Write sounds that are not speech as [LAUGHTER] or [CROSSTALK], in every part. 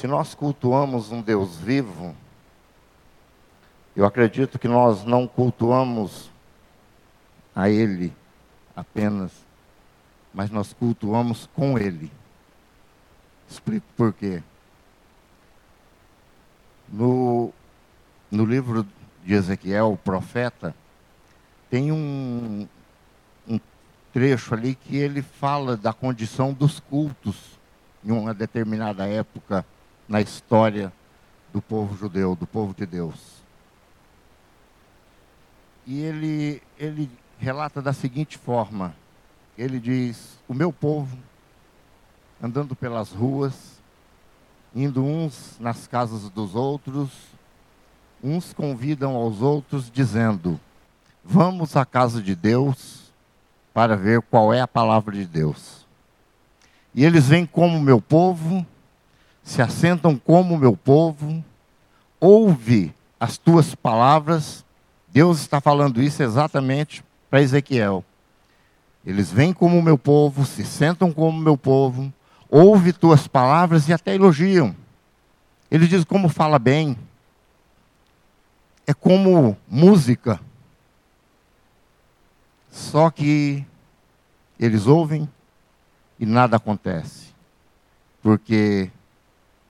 Se nós cultuamos um Deus vivo, eu acredito que nós não cultuamos a Ele apenas, mas nós cultuamos com Ele. Explico por quê. No, no livro de Ezequiel, o profeta, tem um, um trecho ali que ele fala da condição dos cultos em uma determinada época na história do povo judeu, do povo de Deus. E ele, ele relata da seguinte forma: ele diz, o meu povo, andando pelas ruas, indo uns nas casas dos outros, uns convidam aos outros, dizendo: Vamos à casa de Deus para ver qual é a palavra de Deus. E eles vêm como meu povo, se assentam como meu povo, ouve as tuas palavras. Deus está falando isso exatamente para Ezequiel. Eles vêm como meu povo, se sentam como meu povo, ouve tuas palavras e até elogiam. Ele diz como fala bem. É como música. Só que eles ouvem e nada acontece. Porque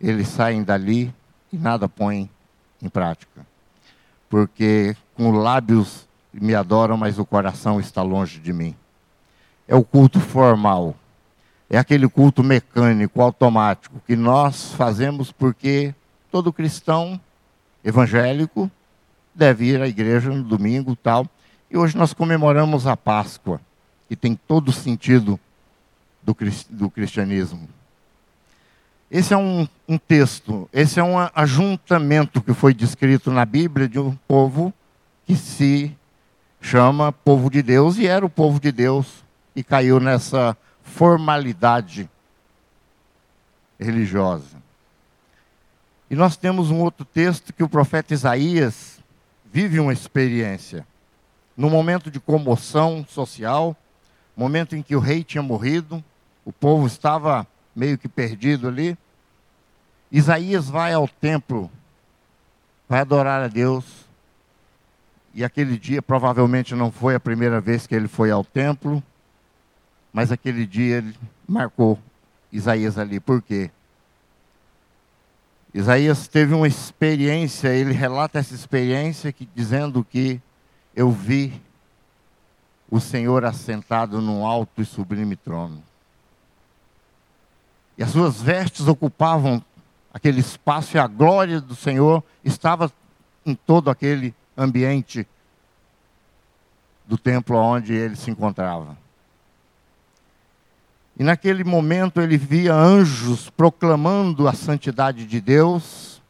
eles saem dali e nada põem em prática. Porque com lábios me adoram, mas o coração está longe de mim. É o culto formal é aquele culto mecânico, automático, que nós fazemos porque todo cristão evangélico deve ir à igreja no domingo tal. E hoje nós comemoramos a Páscoa, que tem todo o sentido do, do cristianismo. Esse é um, um texto, esse é um ajuntamento que foi descrito na Bíblia de um povo que se chama povo de Deus e era o povo de Deus e caiu nessa formalidade religiosa. E nós temos um outro texto que o profeta Isaías vive uma experiência. No momento de comoção social, momento em que o rei tinha morrido, o povo estava meio que perdido ali. Isaías vai ao templo, vai adorar a Deus. E aquele dia provavelmente não foi a primeira vez que ele foi ao templo. Mas aquele dia ele marcou Isaías ali. Por quê? Isaías teve uma experiência, ele relata essa experiência que, dizendo que eu vi o Senhor assentado num alto e sublime trono. E as suas vestes ocupavam aquele espaço e a glória do Senhor estava em todo aquele ambiente do templo onde ele se encontrava. E naquele momento ele via anjos proclamando a santidade de Deus.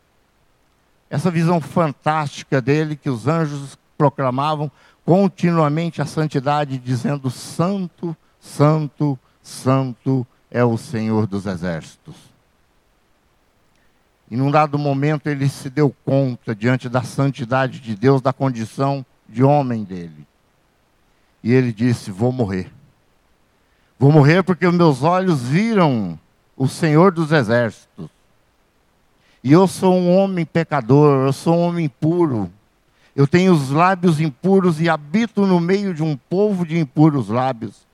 Essa visão fantástica dele, que os anjos proclamavam continuamente a santidade, dizendo: Santo, Santo, Santo é o Senhor dos Exércitos. E num dado momento ele se deu conta, diante da santidade de Deus, da condição de homem dele. E ele disse: Vou morrer. Vou morrer porque meus olhos viram o Senhor dos Exércitos. E eu sou um homem pecador, eu sou um homem impuro. Eu tenho os lábios impuros e habito no meio de um povo de impuros lábios.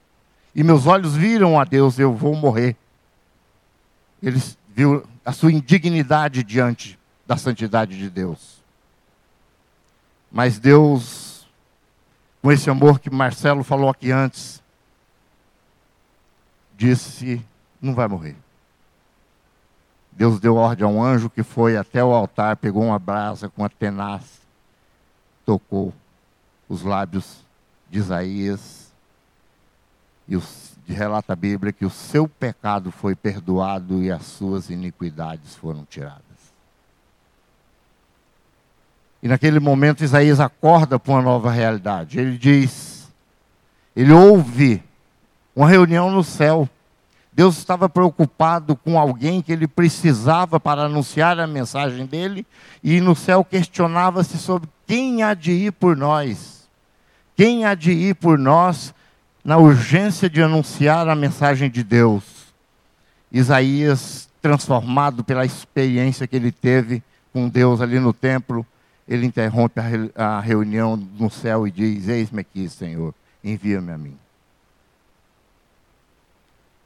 E meus olhos viram a Deus, eu vou morrer. Ele viu a sua indignidade diante da santidade de Deus. Mas Deus, com esse amor que Marcelo falou aqui antes, disse: não vai morrer. Deus deu ordem a um anjo que foi até o altar, pegou uma brasa com a tenaz, tocou os lábios de Isaías, e os, relata a Bíblia que o seu pecado foi perdoado e as suas iniquidades foram tiradas. E naquele momento Isaías acorda para uma nova realidade. Ele diz, ele ouve uma reunião no céu. Deus estava preocupado com alguém que ele precisava para anunciar a mensagem dele, e no céu questionava-se sobre quem há de ir por nós. Quem há de ir por nós na urgência de anunciar a mensagem de Deus. Isaías transformado pela experiência que ele teve com Deus ali no templo, ele interrompe a, reunião no céu e diz: Eis-me aqui, Senhor, envia-me a mim.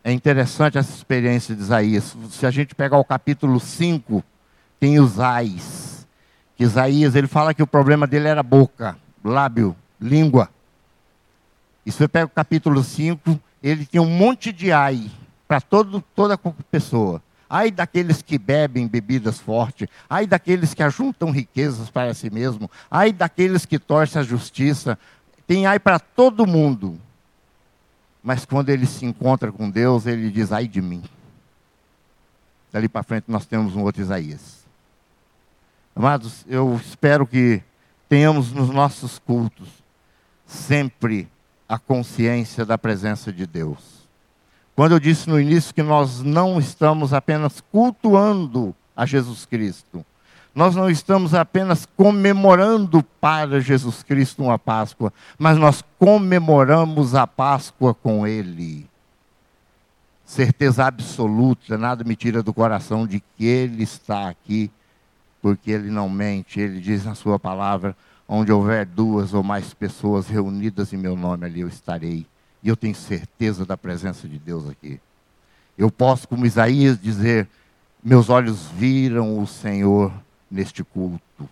É interessante essa experiência de Isaías. Se a gente pegar o capítulo 5, tem os ais. Que Isaías, ele fala que o problema dele era boca, lábio, língua. E se você pega o capítulo 5, ele tinha um monte de ai para toda pessoa. Ai daqueles que bebem bebidas fortes, ai daqueles que ajuntam riquezas para si mesmo, ai daqueles que torcem a justiça. Tem ai para todo mundo. Mas quando ele se encontra com Deus, ele diz: ai de mim. Dali para frente nós temos um outro Isaías. Amados, eu espero que tenhamos nos nossos cultos sempre a consciência da presença de Deus. Quando eu disse no início que nós não estamos apenas cultuando a Jesus Cristo, nós não estamos apenas comemorando para Jesus Cristo uma Páscoa, mas nós comemoramos a Páscoa com Ele. Certeza absoluta, nada me tira do coração de que Ele está aqui, porque Ele não mente. Ele diz na Sua palavra: onde houver duas ou mais pessoas reunidas em meu nome, ali eu estarei. E eu tenho certeza da presença de Deus aqui. Eu posso, como Isaías, dizer: meus olhos viram o Senhor neste culto.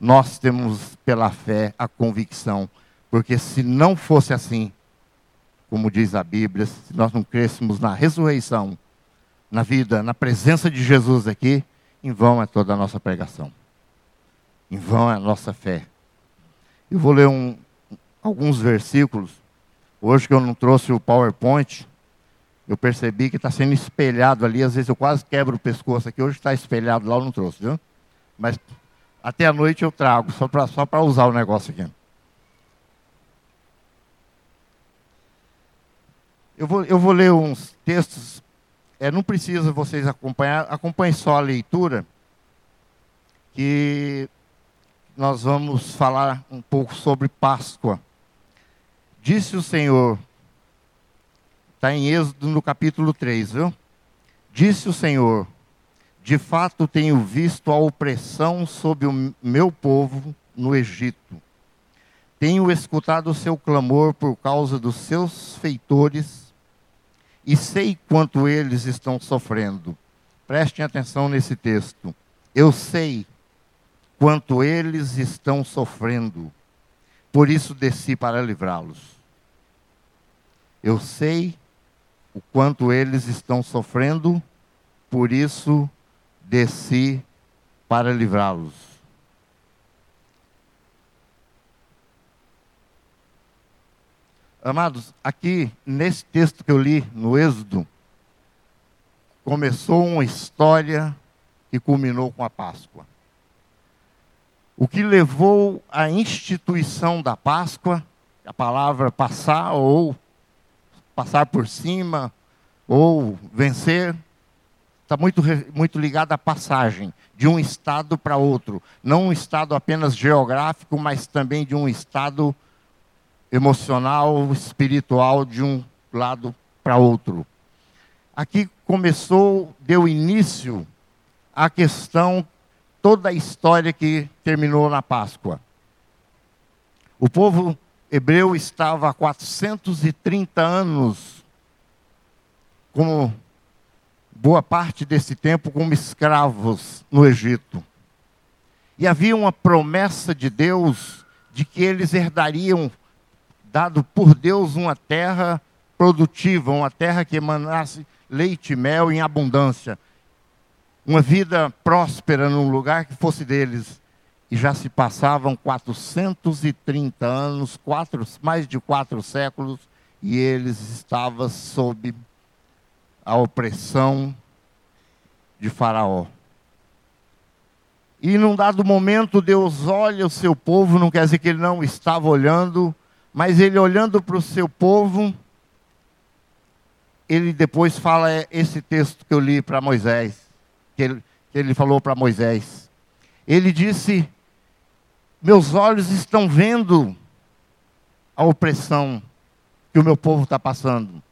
Nós temos pela fé a convicção, porque se não fosse assim, como diz a Bíblia, se nós não crêssemos na ressurreição, na vida, na presença de Jesus aqui, em vão é toda a nossa pregação. Em vão é a nossa fé. Eu vou ler um, alguns versículos. Hoje que eu não trouxe o PowerPoint, eu percebi que está sendo espelhado ali. Às vezes eu quase quebro o pescoço aqui. Hoje está espelhado lá, eu não trouxe, viu? Mas até a noite eu trago, só para só usar o negócio aqui. Eu vou, eu vou ler uns textos, é, não precisa vocês acompanhar, acompanhem só a leitura, que nós vamos falar um pouco sobre Páscoa. Disse o Senhor, está em Êxodo no capítulo 3, viu? Disse o Senhor: de fato tenho visto a opressão sobre o meu povo no Egito. Tenho escutado o seu clamor por causa dos seus feitores e sei quanto eles estão sofrendo. Prestem atenção nesse texto. Eu sei quanto eles estão sofrendo, por isso desci para livrá-los. Eu sei o quanto eles estão sofrendo, por isso desci para livrá-los. Amados, aqui nesse texto que eu li no Êxodo, começou uma história e culminou com a Páscoa. O que levou à instituição da Páscoa, a palavra passar ou passar por cima ou vencer, está muito, muito ligado à passagem de um estado para outro. Não um estado apenas geográfico, mas também de um estado emocional, espiritual, de um lado para outro. Aqui começou, deu início à questão, toda a história que terminou na Páscoa. O povo hebreu estava há 430 anos como boa parte desse tempo como escravos no Egito. E havia uma promessa de Deus de que eles herdariam, dado por Deus, uma terra produtiva, uma terra que emanasse leite e mel em abundância. Uma vida próspera num lugar que fosse deles. E já se passavam 430 anos, quatro, mais de quatro séculos, e eles estavam sob a opressão de Faraó. E num dado momento, Deus olha o seu povo, não quer dizer que ele não estava olhando, mas ele olhando para o seu povo, ele depois fala esse texto que eu li para Moisés, que ele, que ele falou para Moisés. Ele disse: Meus olhos estão vendo a opressão que o meu povo está passando.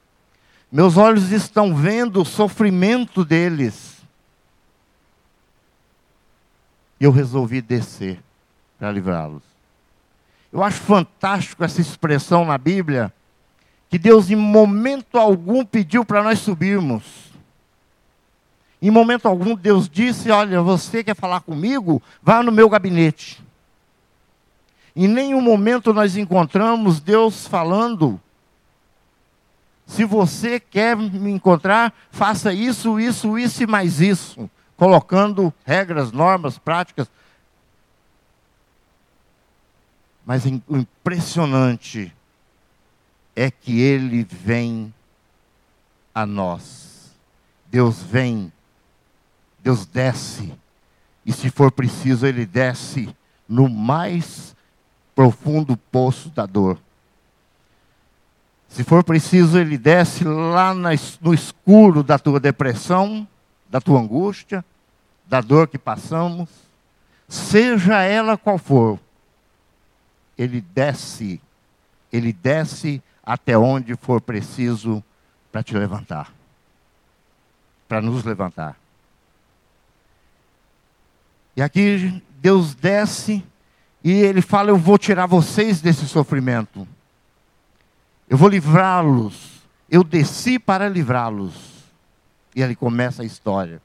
Meus olhos estão vendo o sofrimento deles. E eu resolvi descer para livrá-los. Eu acho fantástico essa expressão na Bíblia, que Deus em momento algum pediu para nós subirmos. Em momento algum Deus disse: Olha, você quer falar comigo? Vá no meu gabinete. Em nenhum momento nós encontramos Deus falando: se você quer me encontrar, faça isso, isso, isso e mais isso, colocando regras, normas, práticas. Mas o impressionante é que ele vem a nós. Deus vem, Deus desce, e se for preciso, ele desce no mais profundo poço da dor. Se for preciso, ele desce lá no escuro da tua depressão, da tua angústia, da dor que passamos, seja ela qual for, ele desce, ele desce até onde for preciso para te levantar, para nos levantar. E aqui Deus desce e ele fala: Eu vou tirar vocês desse sofrimento. Eu vou livrá-los. Eu desci para livrá-los. E ali começa a história.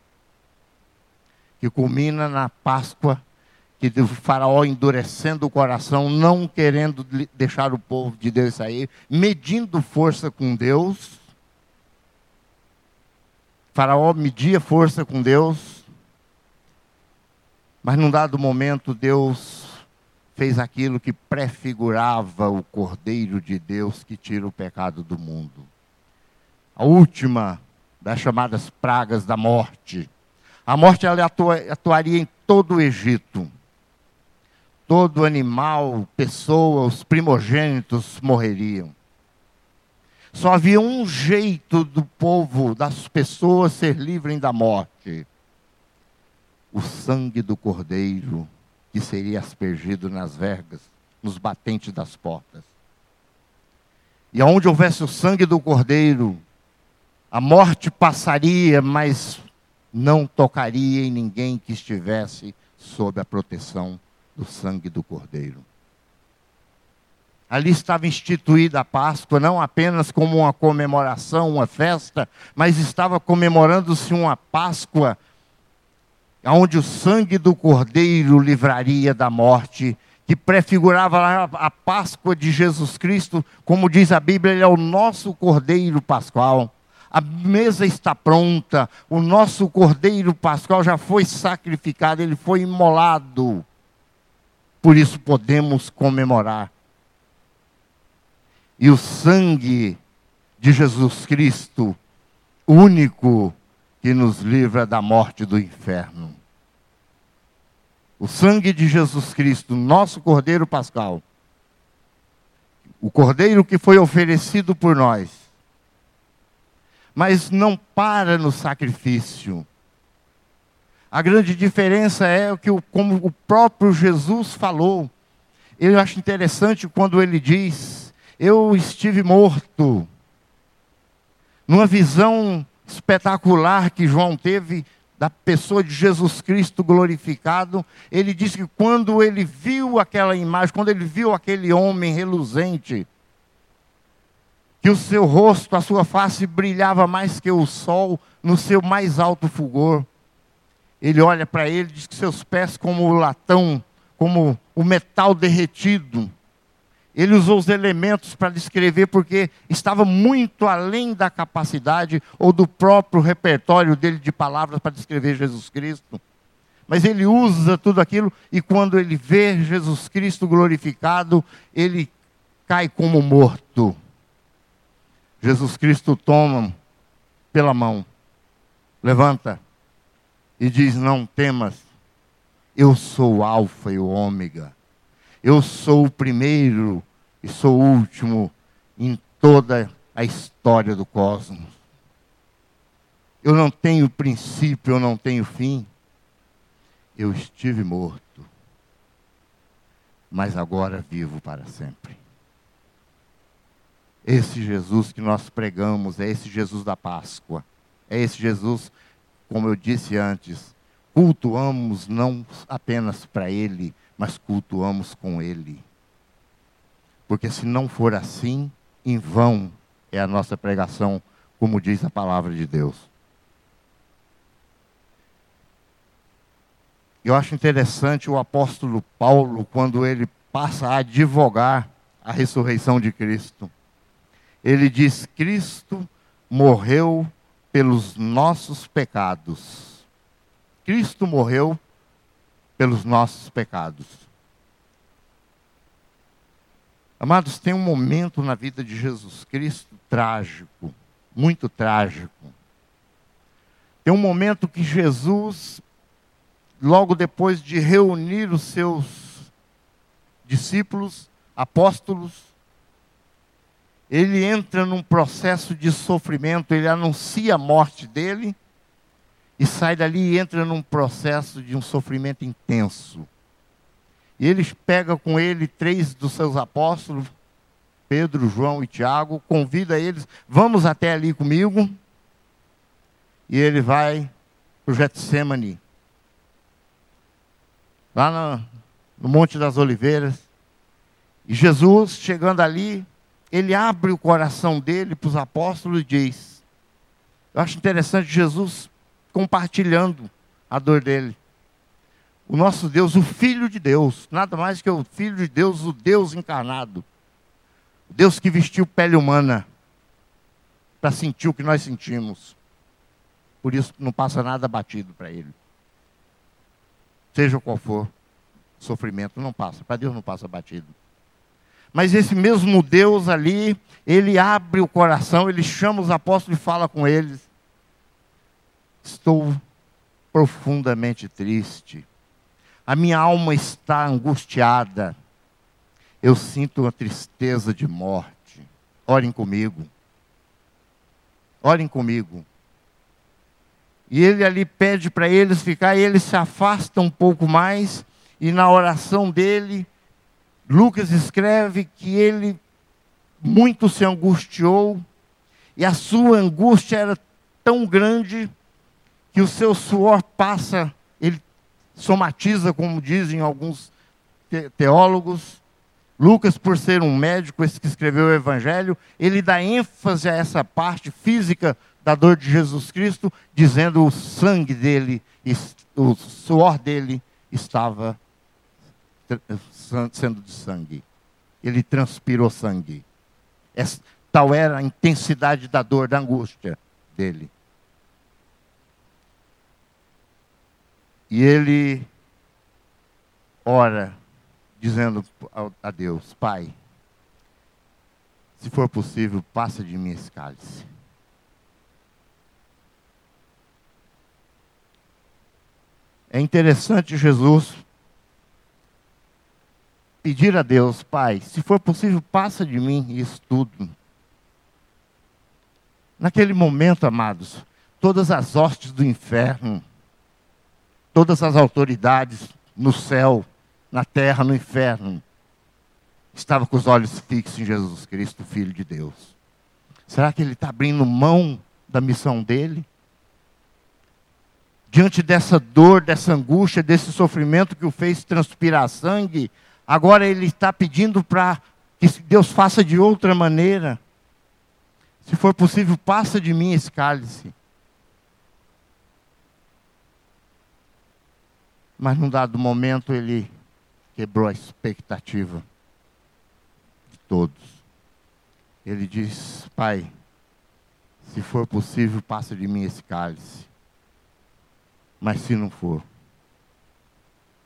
Que culmina na Páscoa, que o faraó endurecendo o coração, não querendo deixar o povo de Deus sair, medindo força com Deus. Faraó media força com Deus. Mas num dado momento, Deus fez aquilo que prefigurava o Cordeiro de Deus que tira o pecado do mundo. A última das chamadas pragas da morte. A morte ela atuaria em todo o Egito. Todo animal, pessoa, os primogênitos morreriam. Só havia um jeito do povo, das pessoas ser livrem da morte: o sangue do Cordeiro que seria aspergido nas vergas, nos batentes das portas. E aonde houvesse o sangue do cordeiro, a morte passaria, mas não tocaria em ninguém que estivesse sob a proteção do sangue do cordeiro. Ali estava instituída a Páscoa, não apenas como uma comemoração, uma festa, mas estava comemorando-se uma Páscoa onde o sangue do Cordeiro livraria da morte, que prefigurava a Páscoa de Jesus Cristo, como diz a Bíblia, ele é o nosso Cordeiro Pascual. A mesa está pronta, o nosso Cordeiro Pascual já foi sacrificado, ele foi imolado. Por isso podemos comemorar. E o sangue de Jesus Cristo, único, que nos livra da morte do inferno. O sangue de Jesus Cristo, nosso Cordeiro Pascal, o Cordeiro que foi oferecido por nós, mas não para no sacrifício. A grande diferença é que, como o próprio Jesus falou, eu acho interessante quando ele diz: Eu estive morto. Numa visão espetacular que João teve da pessoa de Jesus Cristo glorificado, ele disse que quando ele viu aquela imagem, quando ele viu aquele homem reluzente, que o seu rosto, a sua face brilhava mais que o sol no seu mais alto fulgor. Ele olha para ele diz que seus pés como o latão, como o metal derretido. Ele usou os elementos para descrever porque estava muito além da capacidade ou do próprio repertório dele de palavras para descrever Jesus Cristo. Mas ele usa tudo aquilo e quando ele vê Jesus Cristo glorificado, ele cai como morto. Jesus Cristo toma pela mão, levanta e diz: Não temas, eu sou o Alfa e o Ômega eu sou o primeiro e sou o último em toda a história do cosmos. Eu não tenho princípio, eu não tenho fim. Eu estive morto, mas agora vivo para sempre. Esse Jesus que nós pregamos é esse Jesus da Páscoa. É esse Jesus, como eu disse antes, cultuamos não apenas para Ele, mas cultuamos com Ele. Porque se não for assim, em vão é a nossa pregação, como diz a palavra de Deus. Eu acho interessante o apóstolo Paulo, quando ele passa a advogar a ressurreição de Cristo. Ele diz: Cristo morreu pelos nossos pecados. Cristo morreu pelos nossos pecados. Amados, tem um momento na vida de Jesus Cristo trágico, muito trágico. Tem um momento que Jesus logo depois de reunir os seus discípulos, apóstolos, ele entra num processo de sofrimento, ele anuncia a morte dele e sai dali e entra num processo de um sofrimento intenso. E eles pega com ele três dos seus apóstolos, Pedro, João e Tiago, convida eles, vamos até ali comigo. E ele vai para o Getsemane lá no, no Monte das Oliveiras. E Jesus, chegando ali, ele abre o coração dele para os apóstolos e diz: Eu acho interessante Jesus compartilhando a dor dele. O nosso Deus, o Filho de Deus, nada mais que o Filho de Deus, o Deus encarnado. O Deus que vestiu pele humana para sentir o que nós sentimos. Por isso não passa nada batido para ele seja qual for o sofrimento, não passa. Para Deus não passa batido. Mas esse mesmo Deus ali, ele abre o coração, ele chama os apóstolos e fala com eles: Estou profundamente triste. A minha alma está angustiada. Eu sinto uma tristeza de morte. Orem comigo. Orem comigo. E ele ali pede para eles ficar, ele se afasta um pouco mais, e na oração dele, Lucas escreve que ele muito se angustiou, e a sua angústia era tão grande que o seu suor passa, ele somatiza, como dizem alguns teólogos. Lucas, por ser um médico, esse que escreveu o Evangelho, ele dá ênfase a essa parte física da dor de Jesus Cristo, dizendo o sangue dele, o suor dele estava sendo de sangue. Ele transpirou sangue. tal era a intensidade da dor, da angústia dele. E ele ora, dizendo a Deus: Pai, se for possível, passa de mim esse cálice. É interessante Jesus pedir a Deus, Pai, se for possível, passa de mim isso tudo. Naquele momento, amados, todas as hostes do inferno, todas as autoridades no céu, na terra, no inferno, estavam com os olhos fixos em Jesus Cristo, Filho de Deus. Será que ele está abrindo mão da missão dele? diante dessa dor, dessa angústia, desse sofrimento que o fez transpirar sangue, agora ele está pedindo para que Deus faça de outra maneira. Se for possível, passa de mim esse cálice. Mas num dado momento ele quebrou a expectativa de todos. Ele diz: Pai, se for possível, passa de mim esse cálice. Mas se não for,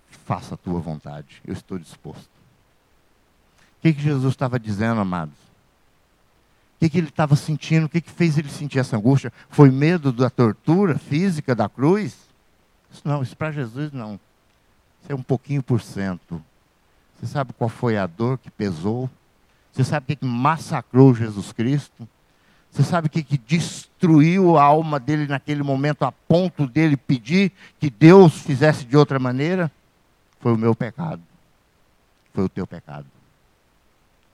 faça a tua vontade, eu estou disposto. O que, que Jesus estava dizendo, amados? O que, que ele estava sentindo? O que, que fez ele sentir essa angústia? Foi medo da tortura física da cruz? Isso não, isso para Jesus não. Isso é um pouquinho por cento. Você sabe qual foi a dor que pesou? Você sabe o que, massacrou Jesus Cristo? Você sabe o que, que destruiu a alma dele naquele momento, a ponto dele pedir que Deus fizesse de outra maneira? Foi o meu pecado. Foi o teu pecado.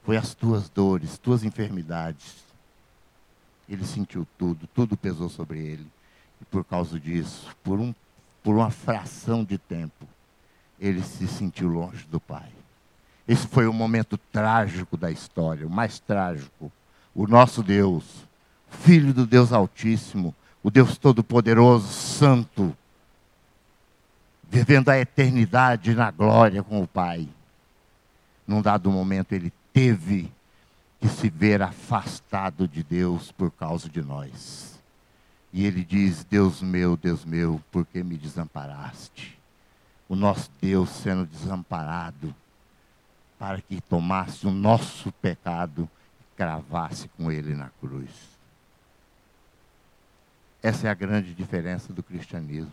Foi as tuas dores, tuas enfermidades. Ele sentiu tudo, tudo pesou sobre ele. E por causa disso, por um por uma fração de tempo, ele se sentiu longe do Pai. Esse foi o momento trágico da história, o mais trágico. O nosso Deus, Filho do Deus Altíssimo, o Deus Todo-Poderoso, Santo, vivendo a eternidade na glória com o Pai. Num dado momento, ele teve que se ver afastado de Deus por causa de nós. E ele diz: Deus meu, Deus meu, por que me desamparaste? O nosso Deus sendo desamparado para que tomasse o nosso pecado e cravasse com ele na cruz. Essa é a grande diferença do cristianismo.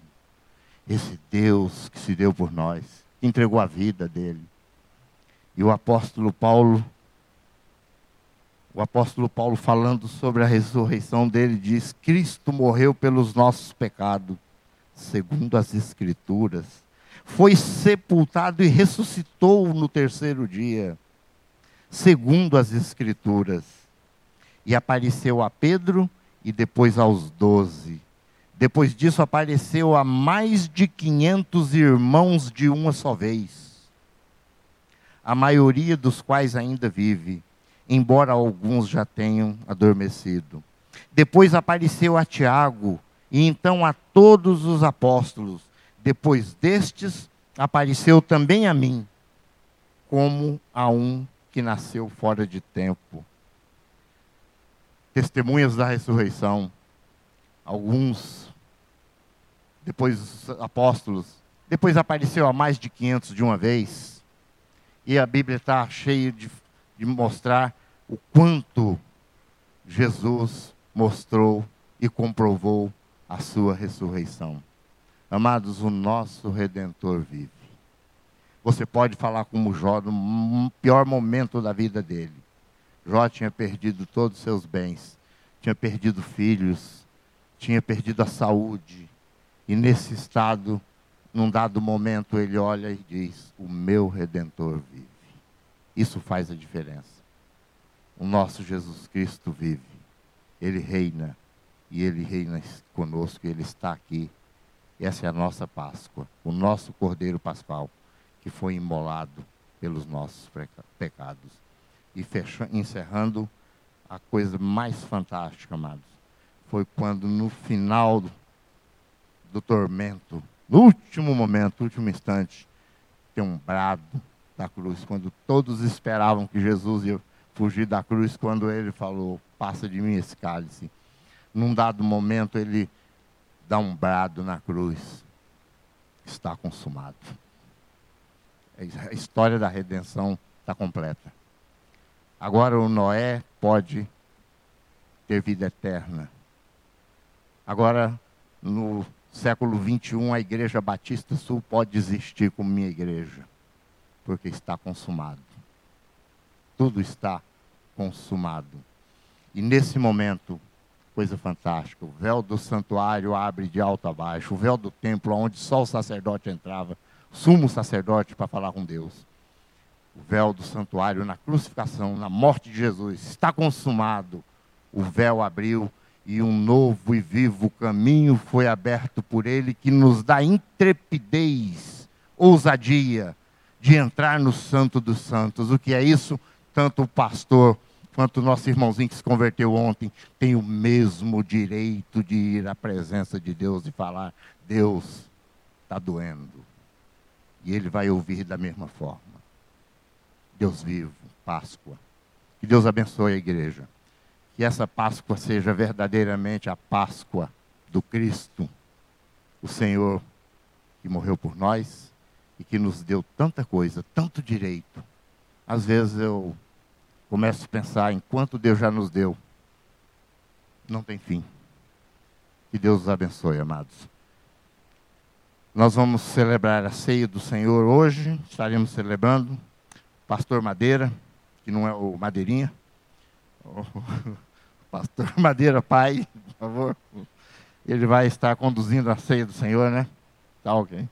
Esse Deus que se deu por nós, que entregou a vida dele. E o apóstolo Paulo, o apóstolo Paulo falando sobre a ressurreição dele diz: Cristo morreu pelos nossos pecados, segundo as escrituras foi sepultado e ressuscitou no terceiro dia, segundo as Escrituras. E apareceu a Pedro e depois aos doze. Depois disso, apareceu a mais de quinhentos irmãos de uma só vez, a maioria dos quais ainda vive, embora alguns já tenham adormecido. Depois apareceu a Tiago, e então a todos os apóstolos. Depois destes, apareceu também a mim, como a um que nasceu fora de tempo. Testemunhas da ressurreição, alguns, depois os apóstolos, depois apareceu a mais de 500 de uma vez, e a Bíblia está cheia de, de mostrar o quanto Jesus mostrou e comprovou a sua ressurreição. Amados, o nosso redentor vive. Você pode falar como Jó no pior momento da vida dele. Jó tinha perdido todos os seus bens, tinha perdido filhos, tinha perdido a saúde. E nesse estado, num dado momento, ele olha e diz: O meu redentor vive. Isso faz a diferença. O nosso Jesus Cristo vive. Ele reina. E ele reina conosco, ele está aqui essa é a nossa Páscoa, o nosso Cordeiro Pascal, que foi imolado pelos nossos pecados. E fechando, encerrando, a coisa mais fantástica, amados, foi quando no final do, do tormento, no último momento, no último instante, tem um brado da cruz, quando todos esperavam que Jesus ia fugir da cruz, quando ele falou: Passa de mim esse cálice. Num dado momento, ele dá um brado na cruz. Está consumado. A história da redenção está completa. Agora o Noé pode ter vida eterna. Agora, no século 21, a Igreja Batista Sul pode existir como minha igreja, porque está consumado. Tudo está consumado. E nesse momento, coisa fantástica. O véu do santuário abre de alto a baixo. O véu do templo, onde só o sacerdote entrava, sumo sacerdote para falar com Deus. O véu do santuário na crucificação, na morte de Jesus, está consumado. O véu abriu e um novo e vivo caminho foi aberto por ele que nos dá intrepidez, ousadia de entrar no Santo dos Santos. O que é isso? Tanto o pastor quanto o nosso irmãozinho que se converteu ontem tem o mesmo direito de ir à presença de Deus e falar: Deus está doendo. E ele vai ouvir da mesma forma. Deus vivo, Páscoa. Que Deus abençoe a igreja. Que essa Páscoa seja verdadeiramente a Páscoa do Cristo, o Senhor que morreu por nós e que nos deu tanta coisa, tanto direito. Às vezes eu começo a pensar em quanto Deus já nos deu. Não tem fim. Que Deus os abençoe, amados. Nós vamos celebrar a ceia do Senhor hoje, estaremos celebrando. Pastor Madeira, que não é o Madeirinha. O [LAUGHS] Pastor Madeira, pai, por favor. Ele vai estar conduzindo a ceia do Senhor, né? Tá ok.